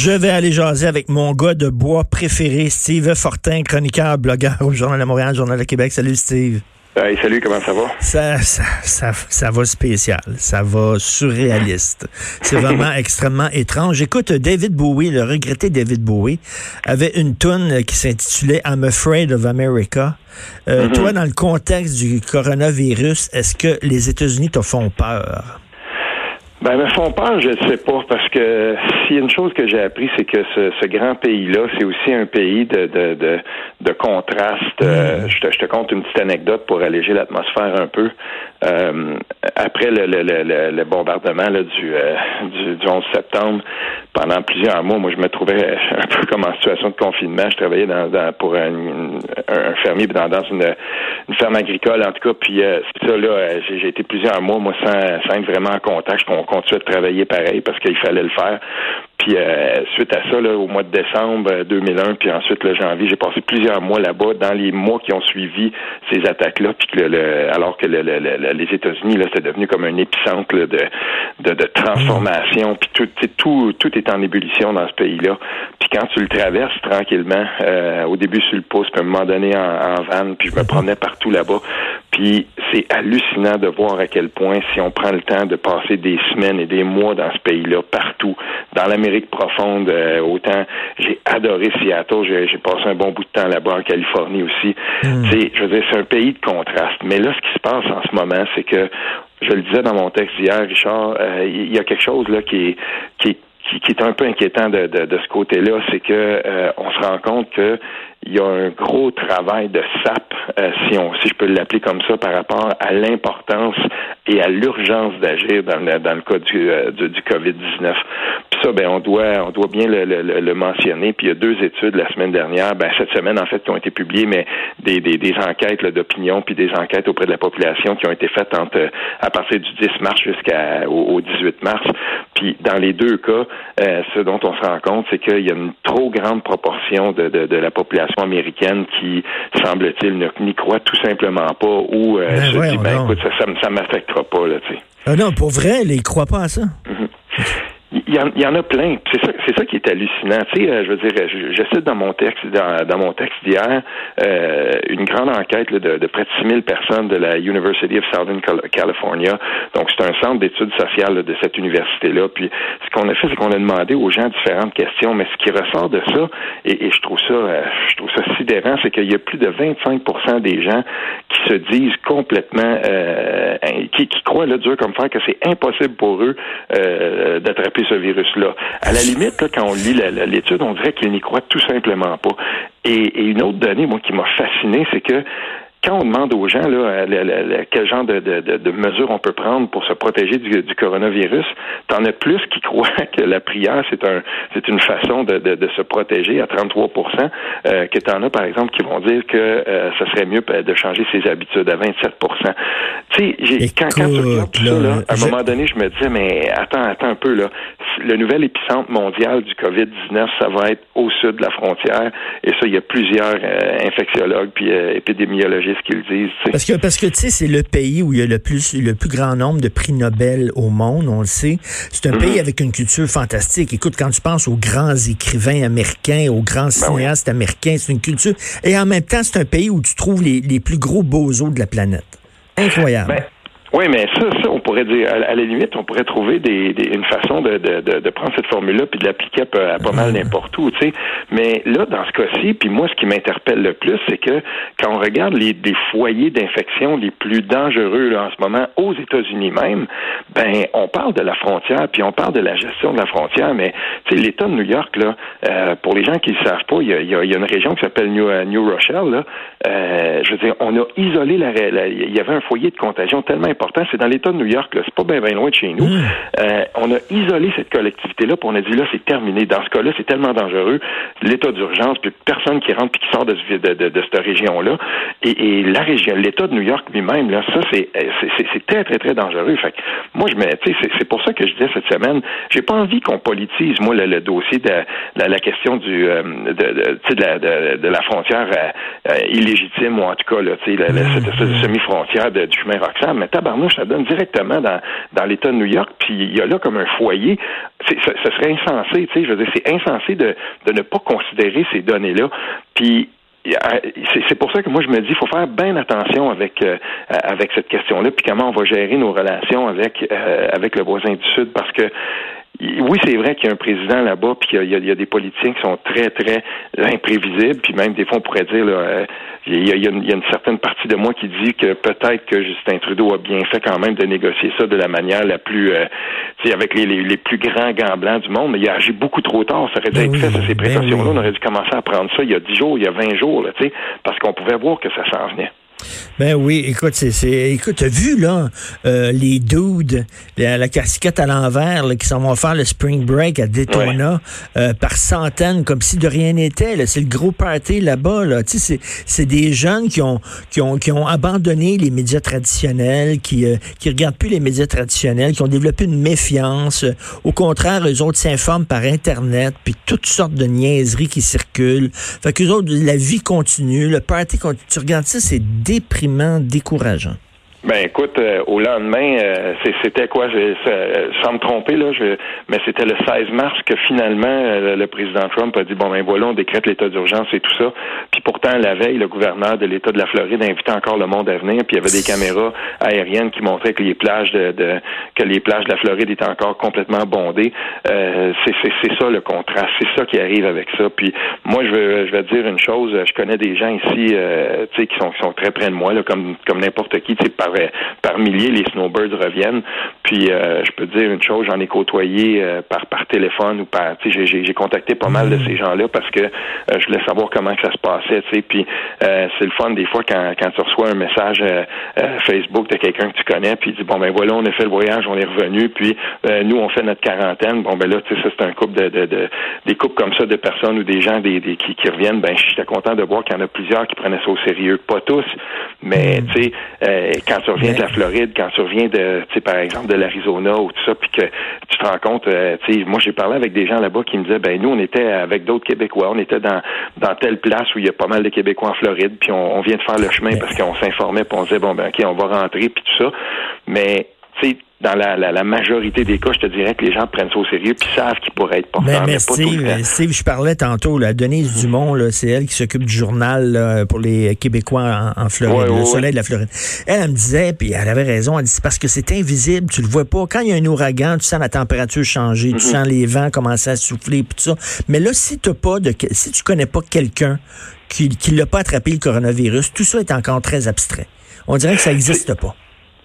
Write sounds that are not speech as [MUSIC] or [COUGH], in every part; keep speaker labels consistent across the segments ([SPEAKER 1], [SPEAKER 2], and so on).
[SPEAKER 1] Je vais aller jaser avec mon gars de bois préféré, Steve Fortin, chroniqueur, blogueur au Journal de Montréal, Journal de Québec. Salut Steve.
[SPEAKER 2] salut, comment ça va?
[SPEAKER 1] Ça, ça, ça, ça, va spécial, ça va surréaliste. C'est vraiment [LAUGHS] extrêmement étrange. Écoute, David Bowie, le regretté David Bowie, avait une tune qui s'intitulait I'm Afraid of America. Euh, mm-hmm. Toi, dans le contexte du coronavirus, est-ce que les États-Unis te font peur?
[SPEAKER 2] Ben, me font peur, je ne sais pas, parce que s'il y a une chose que j'ai appris, c'est que ce, ce grand pays-là, c'est aussi un pays de, de, de, de contraste. Euh, mm. je, te, je, te, compte une petite anecdote pour alléger l'atmosphère un peu. Euh, après le, le, le, le bombardement là, du, euh, du, du, 11 septembre, pendant plusieurs mois, moi, je me trouvais [LAUGHS] un peu comme en situation de confinement. Je travaillais dans, dans pour un, un, fermier dans, dans une, une, ferme agricole, en tout cas. Puis euh, ça, là, j'ai été plusieurs mois, moi, sans, sans être vraiment en contact continuer de travailler pareil parce qu'il fallait le faire. Puis euh, suite à ça, là, au mois de décembre 2001, euh, puis ensuite le janvier, j'ai passé plusieurs mois là-bas dans les mois qui ont suivi ces attaques-là, puis que le, alors que le, les États-Unis, là, c'est devenu comme un épicentre de, de, de, transformation, puis tout, tout, tout est en ébullition dans ce pays-là. Puis quand tu le traverses tranquillement, euh, au début sur le pouce, puis à un moment donné en, en van, puis je me promenais partout là-bas, puis c'est hallucinant de voir à quel point, si on prend le temps de passer des semaines et des mois dans ce pays-là, partout, dans l'Amérique profonde, euh, autant j'ai adoré Seattle, j'ai passé un bon bout de temps là-bas en Californie aussi. Hmm. Je veux dire, c'est un pays de contraste. Mais là, ce qui se passe en ce moment, c'est que je le disais dans mon texte hier, Richard, euh, il y a quelque chose là qui est, qui qui, est un peu inquiétant de, de, ce côté-là, c'est que euh, on se rend compte que il y a un gros travail de SAP, euh, si on si je peux l'appeler comme ça, par rapport à l'importance et à l'urgence d'agir dans le, cas du, euh, du, du COVID-19. Puis ça, ben on doit on doit bien le, le, le, mentionner. Puis il y a deux études la semaine dernière, ben cette semaine en fait, qui ont été publiées, mais des, des, des enquêtes d'opinion puis des enquêtes auprès de la population qui ont été faites entre à partir du 10 mars jusqu'au au 18 mars. Puis dans les deux cas, euh, ce dont on se rend compte, c'est qu'il y a une trop grande proportion de, de, de la population américaine qui, semble-t-il, n'y croit tout simplement pas ou euh, ben se dit, ben écoute, ça, ça, m'affectera pas, là.
[SPEAKER 1] Ah non, pour vrai, ils ne croient pas à ça. [LAUGHS]
[SPEAKER 2] Il y, en, a plein. C'est ça, qui est hallucinant. Tu sais, euh, je veux dire, je, cite dans mon texte, dans, mon texte d'hier, euh, une grande enquête de, près de 6000 personnes de la University of Southern California. Donc, c'est un centre d'études sociales de cette université-là. Puis, ce qu'on a fait, c'est qu'on a demandé aux gens différentes questions. Mais ce qui ressort de ça, et, je trouve ça, euh, je trouve ça sidérant, c'est qu'il y a plus de 25% des gens qui se disent complètement, qui, qui croient le dur comme fer que c'est impossible pour eux d'attraper ce virus-là. À la limite, quand on lit l'étude, on dirait qu'il n'y croit tout simplement pas. Et, et, une autre donnée, moi, qui m'a fasciné, c'est que quand on demande aux gens là, quel genre de, de, de, mesures on peut prendre pour se protéger du, du coronavirus, t'en as plus qui [LAUGHS] croient que la prière c'est un c'est une façon de, de, se protéger à 33% euh, que t'en as par exemple qui vont dire que euh, ça serait mieux de changer ses habitudes à 27 Tu sais, quand, quand tu regardes tout ça, là, à un moment donné, je me disais mais attends, attends un peu là, le nouvel épicentre mondial du Covid-19, ça va être au sud de la frontière et ça il y a plusieurs euh, infectiologues puis euh, épidémiologistes ce qu'ils disent.
[SPEAKER 1] Parce que, parce que tu sais, c'est le pays où il y a le plus, le plus grand nombre de prix Nobel au monde, on le sait. C'est un pays mhm. avec une culture fantastique. Écoute, quand tu penses aux grands écrivains américains, aux grands ben cinéastes américains, c'est une culture. Et en même temps, c'est un pays où tu trouves les, les plus gros bozos de la planète. Incroyable.
[SPEAKER 2] Ben, oui, mais ça, ça, on pourrait dire, à, la limite, on pourrait trouver des, une façon de, de, de, prendre cette formule-là puis de l'appliquer à, pas mal n'importe où, tu sais. Mais là, dans ce cas-ci, puis moi, ce qui m'interpelle le plus, c'est que quand on regarde les, des foyers d'infection les plus dangereux là, en ce moment aux États-Unis même, ben, on parle de la frontière, puis on parle de la gestion de la frontière, mais tu sais, l'État de New York, là, euh, pour les gens qui ne savent pas, il y a, y a, une région qui s'appelle New, euh, New Rochelle, là. Euh, je veux dire, on a isolé la, il y avait un foyer de contagion tellement important, c'est dans l'État de New York c'est pas bien loin de chez nous.
[SPEAKER 1] Mm.
[SPEAKER 2] Euh, on a isolé cette collectivité-là, puis on a dit là, c'est terminé. Dans ce cas-là, c'est tellement dangereux, l'état d'urgence, puis personne qui rentre puis qui sort de, de, de, de cette région-là. Et, et, la région, l'État de New York lui-même, là, ça, c'est, c'est, très, très, très dangereux. Fait que moi, je me, tu sais, c'est, pour ça que je disais cette semaine, j'ai pas envie qu'on politise, moi, le, dossier de la, la, question du, euh, de, la, de, la frontière euh, euh, illégitime, ou en tout cas, là, tu sais, cette, semi-frontière du chemin Roxham. Mais tabarnouche, ça donne directement dans, dans l'État de New York, puis il y a là comme un foyer. Ce serait insensé, tu sais, je veux dire, c'est insensé de, de ne pas considérer ces données-là. Puis c'est pour ça que moi je me dis, il faut faire bien attention avec euh, avec cette question-là, puis comment on va gérer nos relations avec euh, avec le voisin du Sud, parce que oui, c'est vrai qu'il y a un président là-bas, puis qu'il y, a des politiciens qui sont très, très imprévisibles, puis même des fois on pourrait dire, là, euh, il, y a, une, certaine partie de moi qui dit que peut-être que Justin Trudeau a bien fait quand même de négocier ça de la manière la plus, euh, avec les, les, plus grands gants blancs du monde, mais il a agi beaucoup trop tard. Ça aurait dû ben être fait, ces ben précautions-là. On aurait dû commencer à prendre ça il y a 10 jours, il y a 20 jours, là, parce qu'on pouvait voir que ça s'en venait.
[SPEAKER 1] Ben oui, écoute, c'est, écoute, t'as vu là euh, les dudes, la, la casquette à l'envers qui s'en vont faire le spring break à Daytona euh, par centaines, comme si de rien n'était. C'est le gros party là-bas. Là. Tu sais, c'est, des jeunes qui ont, qui ont qui ont abandonné les médias traditionnels, qui euh, qui regardent plus les médias traditionnels, qui ont développé une méfiance. Au contraire, eux autres s'informent par internet, puis toutes sortes de niaiseries qui circulent. Fait qu'eux autres, la vie continue, le party continue. Tu regardes ça, c'est déprimant, décourageant.
[SPEAKER 2] Ben écoute, euh, au lendemain, euh, c'était quoi? Sans me tromper là, je, mais c'était le 16 mars que finalement euh, le président Trump a dit bon ben voilà, on décrète l'état d'urgence et tout ça. Puis pourtant la veille, le gouverneur de l'État de la Floride invitait encore le monde à venir. Puis il y avait des caméras aériennes qui montraient que les plages de, que les plages de la Floride étaient encore complètement bondées. c'est ça le contraste, c'est ça qui arrive avec ça. Puis moi je veux je vais dire une chose, je connais des gens ici, tu sais qui sont qui sont très près de moi là, comme comme n'importe qui, tu sais par, milliers, les snowbirds reviennent. Puis euh, je peux te dire une chose, j'en ai côtoyé euh, par par téléphone ou par, tu sais, j'ai contacté pas mal de mm. ces gens-là parce que euh, je voulais savoir comment que ça se passait, tu sais. Puis c'est le fun des fois quand, quand tu reçois un message Facebook de quelqu'un que tu connais, puis il dit bon ben voilà, on a fait le voyage, on est revenu, puis nous on fait notre quarantaine. Bon ben là, tu sais, ça c'est un couple de, de, des couples comme ça de personnes ou des gens des, des qui, qui reviennent. Ben j'étais content de voir qu'il y en a plusieurs qui prenaient ça au sérieux, pas tous, mais mm. tu sais quand quand tu reviens de la Floride, quand tu reviens de, tu sais, par exemple, de l'Arizona ou tout ça, puis que tu te rends compte, euh, tu sais, moi j'ai parlé avec des gens là-bas qui me disaient, ben nous on était avec d'autres Québécois, on était dans dans telle place où il y a pas mal de Québécois en Floride, puis on, vient de faire le chemin parce qu'on s'informait, puis on disait bon ben ok, on va rentrer, puis tout ça, mais tu sais dans la, la, majorité des cas, je te dirais que les gens prennent ça au sérieux puis savent qu'ils pourraient être porteurs.
[SPEAKER 1] Mais, mais, Steve, Steve, je parlais tantôt, la Denise. Dumont, c'est elle qui s'occupe du journal pour les Québécois en, Floride, le Soleil de la Floride. Elle, elle me disait, puis elle avait raison, elle dit parce que c'est invisible, tu le vois pas. Quand il y a un ouragan, tu sens la température changer, tu mm-hmm. sens les vents commencer à souffler, puis tout ça. Mais là, si tu pas de, si tu connais pas quelqu'un qui, qui l'a pas attrapé le coronavirus, tout ça est encore très abstrait. On dirait que ça n'existe pas.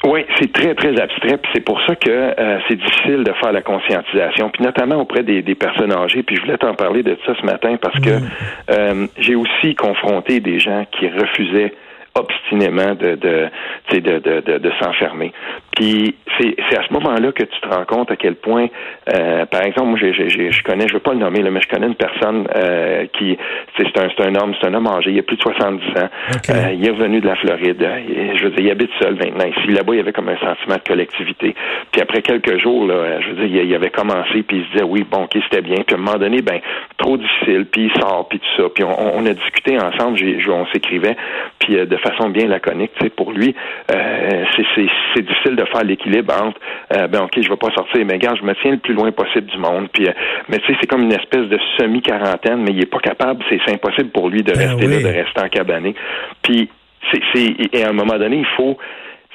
[SPEAKER 2] Oui, c'est très, très abstrait, puis c'est pour ça que euh, c'est difficile de faire la conscientisation, puis notamment auprès des, des, personnes âgées. Puis je voulais t'en parler de ça ce matin parce que mm. euh, j'ai aussi confronté des gens qui refusaient obstinément de de, de, de, de, de s'enfermer. Puis c'est, c'est à ce moment-là que tu te rends compte à quel point, euh, par exemple, moi j'ai, j'ai, je connais, je veux pas le nommer, là, mais je connais une personne euh, qui, c'est un, c'est un homme, c'est un homme âgé, il a plus de 70 ans, euh, il est revenu de la Floride, je veux dire, il habite seul maintenant ici. Là-bas, il y avait comme un sentiment de collectivité. Puis après quelques jours, là, je veux dire, il, avait commencé, puis il se disait, oui, bon, ok, c'était bien. Puis à un moment donné, ben, trop difficile, puis il sort, puis tout ça. Puis on, on a discuté ensemble, j'ai, on s'écrivait, puis de façon bien laconique, tu sais, pour lui, c'est, c'est, c'est difficile de faire l'équilibre entre euh, ben ok, je vais pas sortir, mais gars, je me tiens le plus loin possible du monde. Puis, euh, mais tu sais, c'est comme une espèce de semi-quarantaine, mais il est pas capable, c'est impossible pour lui de ben rester là, de rester en cabané. Puis c'est, et à un moment donné, il faut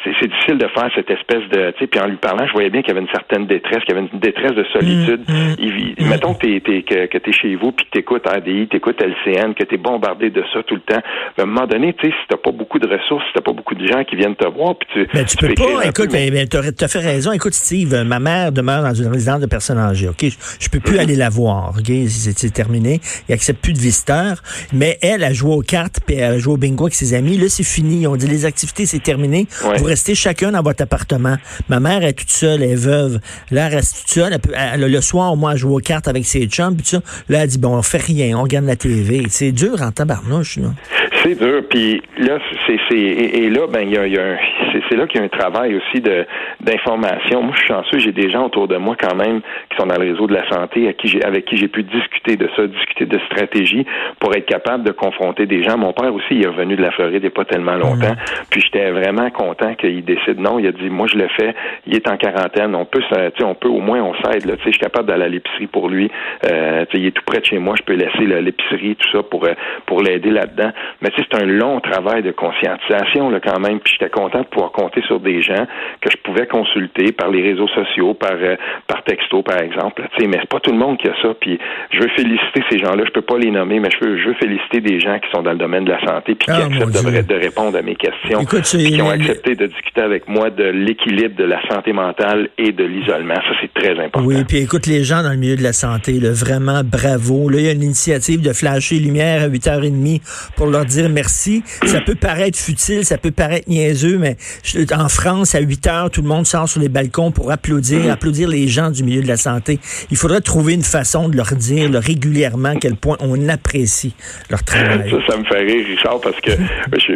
[SPEAKER 2] c'est difficile de faire cette espèce de, tu sais, puis en lui parlant, je voyais bien qu'il y avait une certaine détresse, qu'il y avait une détresse de solitude. Mm, mm. il, mettons que t'es, t'es, que, que t'es chez vous, puis que t'écoutes RDI, t'écoutes LCN, que t'es bombardé de ça tout le temps. à un moment donné, tu sais, si t'as pas beaucoup de ressources, si t'as pas beaucoup de gens qui viennent te voir, puis tu,
[SPEAKER 1] ben, tu, peux, pas. Écoute, mais... ben, t'as fait raison. Écoute, Steve, ma mère demeure dans une résidence de personnes âgées. Ok, je, peux plus mm-hmm. aller la voir. Ok, c'est terminé. Il accepte plus de visiteurs. Mais elle a joué aux cartes, puis elle a joué au bingo avec ses amis. Là, c'est fini. On dit les activités, c'est terminé. Restez chacun dans votre appartement. Ma mère est toute seule, elle est veuve. Là, elle reste toute seule. le soir, moi, elle joue aux cartes avec ses chums, ça. Là, elle dit, bon, on fait rien, on regarde la TV. C'est dur en tabarnouche, là.
[SPEAKER 2] C'est dur. Puis là, c'est, et, là, ben, il y a, y a c'est, là qu'il y a un travail aussi de d'information. Moi, je suis chanceux, j'ai des gens autour de moi quand même qui sont dans le réseau de la santé, à qui j'ai, avec qui j'ai pu discuter de ça, discuter de stratégie pour être capable de confronter des gens. Mon père aussi, il est revenu de la Floride il n'y a pas tellement longtemps. Puis j'étais vraiment content qu'il décide non. Il a dit, moi, je le fais. Il est en quarantaine. On peut, on peut au moins, on s'aide. Là, je suis capable d'aller à l'épicerie pour lui. Euh, il est tout près de chez moi. Je peux laisser l'épicerie, tout ça pour euh, pour l'aider là-dedans. Mais c'est un long travail de conscientisation là, quand même. Puis j'étais content de pouvoir compter sur des gens que je pouvais consulter par les réseaux sociaux, par euh, par texto, par exemple. Là, mais c'est pas tout le monde qui a ça. Puis je veux féliciter ces gens-là. Je peux pas les nommer, mais je veux, je veux féliciter des gens qui sont dans le domaine de la santé puis qui ah, acceptent de, répondre à mes questions. qui ont accepté de discuter avec moi de l'équilibre de la santé mentale et de l'isolement. Ça, c'est très important.
[SPEAKER 1] Oui, puis écoute, les gens dans le milieu de la santé, là, vraiment bravo. Là, il y a une initiative de flasher lumière à 8h30 pour leur dire merci. Ça peut paraître futile, ça peut paraître niaiseux, mais en France, à 8 heures, tout le monde sort sur les balcons pour applaudir, mm-hmm. applaudir les gens du milieu de la santé. Il faudrait trouver une façon de leur dire régulièrement à quel point on apprécie leur travail.
[SPEAKER 2] Ça, ça me fait rire, Richard, parce que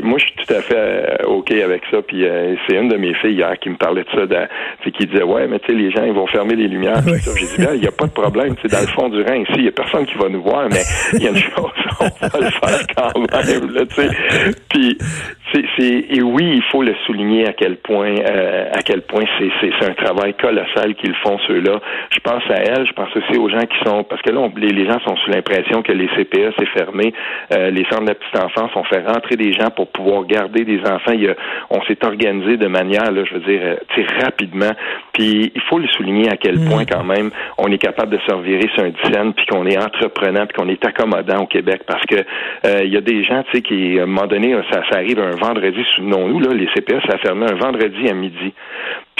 [SPEAKER 2] moi, je suis tout à fait euh, OK avec ça. Puis euh, c'est une de mes filles hier qui me parlait de ça, de, qui disait, ouais, mais tu sais, les gens, ils vont fermer les lumières. J'ai dit, il n'y a pas de problème. Dans le fond du Rhin, ici, il n'y a personne qui va nous voir, mais il y a une chose, [LAUGHS] on va le faire quand même. Là, puis c'est, et oui, il faut le souligner à quel point, euh, à quel point c'est, c'est, un travail colossal qu'ils font ceux-là. Je pense à elle, je pense aussi aux gens qui sont, parce que là, les, gens sont sous l'impression que les CPE c'est fermé, euh, les centres de la petite enfance, on fait rentrer des gens pour pouvoir garder des enfants. Il y a, on s'est organisé de manière, là, je veux dire, euh, rapidement. Puis il faut le souligner à quel mm. point quand même on est capable de se revirer sur un dizaine, puis qu'on est entreprenant, puis qu'on est accommodant au Québec, parce que il y a des gens, tu sais, qui à un moment donné, ça, ça arrive un vendredi, souvenons-nous, là, les CPS, ça fermé un vendredi à midi.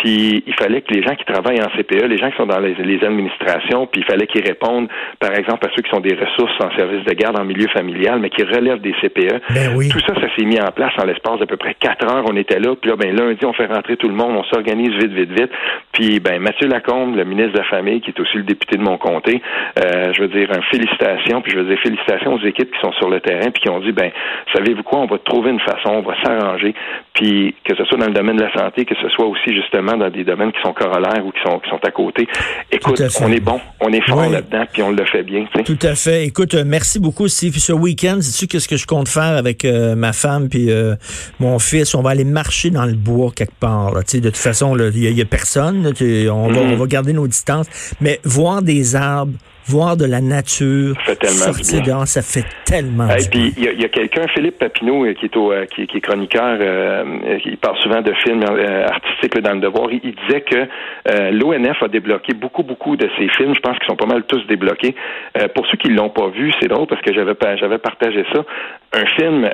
[SPEAKER 2] Puis il fallait que les gens qui travaillent en CPE, les gens qui sont dans les, administrations, puis il fallait qu'ils répondent, par exemple, à ceux qui sont des ressources en service de garde en milieu familial, mais qui relèvent des CPE.
[SPEAKER 1] Ben
[SPEAKER 2] tout ça, ça s'est mis en place en l'espace d'à peu près quatre heures. On était là, puis là, ben lundi, on fait rentrer tout le monde, on s'organise vite, vite, vite. Puis ben Mathieu Lacombe, le ministre de la Famille, qui est aussi le député de mon comté, euh, je veux dire, un félicitation, puis je veux dire félicitations aux équipes qui sont sur le terrain, puis qui ont dit, ben savez-vous quoi, on va trouver une façon, on va s'arranger, puis que ce soit dans le domaine de la santé, que ce soit aussi justement dans des domaines qui sont corollaires ou qui sont, qui sont à côté. Écoute, on est bon, on est fort là-dedans, puis on le fait bien.
[SPEAKER 1] Tout à fait. Écoute, euh, merci beaucoup, Steve. Ce week-end, sais-tu qu'est-ce que je compte faire avec euh, ma femme puis euh, mon fils? On va aller marcher dans le bois quelque part. Là. De toute façon, il n'y a, personne. on, va, mm-hmm. on va garder nos distances. Mais voir des arbres, voir de la nature, sortir dehors, ça fait tellement
[SPEAKER 2] Et puis il y a, quelqu'un, Philippe Papineau, euh, qui est, au, euh, qui, est chroniqueur, euh, qui parle souvent de films artistiques dans le devoir. Il, disait que l'ONF a débloqué beaucoup, beaucoup de ces films. Je pense qu'ils sont pas mal tous débloqués. pour ceux qui l'ont pas vu, c'est drôle parce que j'avais j'avais partagé ça. Un film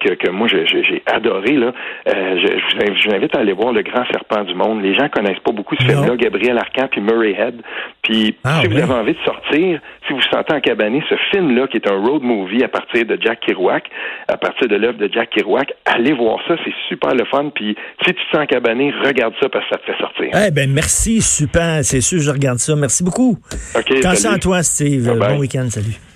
[SPEAKER 2] que, que moi j'ai adoré là. je, vous invite à aller voir Le Grand Serpent du Monde. Les gens connaissent pas beaucoup ce film-là. Gabriel Arcan puis Murray Head. Puis ah si vous avez envie de sortir si vous vous sentez encabané, ce film-là, qui est un road movie à partir de Jack Kerouac, à partir de l'œuvre de Jack Kerouac, allez voir ça, c'est super le fun. Puis si tu te sens encabané, regarde ça parce que ça te fait sortir.
[SPEAKER 1] Eh ben merci, super, c'est sûr, je regarde ça. Merci beaucoup.
[SPEAKER 2] OK.
[SPEAKER 1] Attention à toi, Steve. Bon week-end, salut.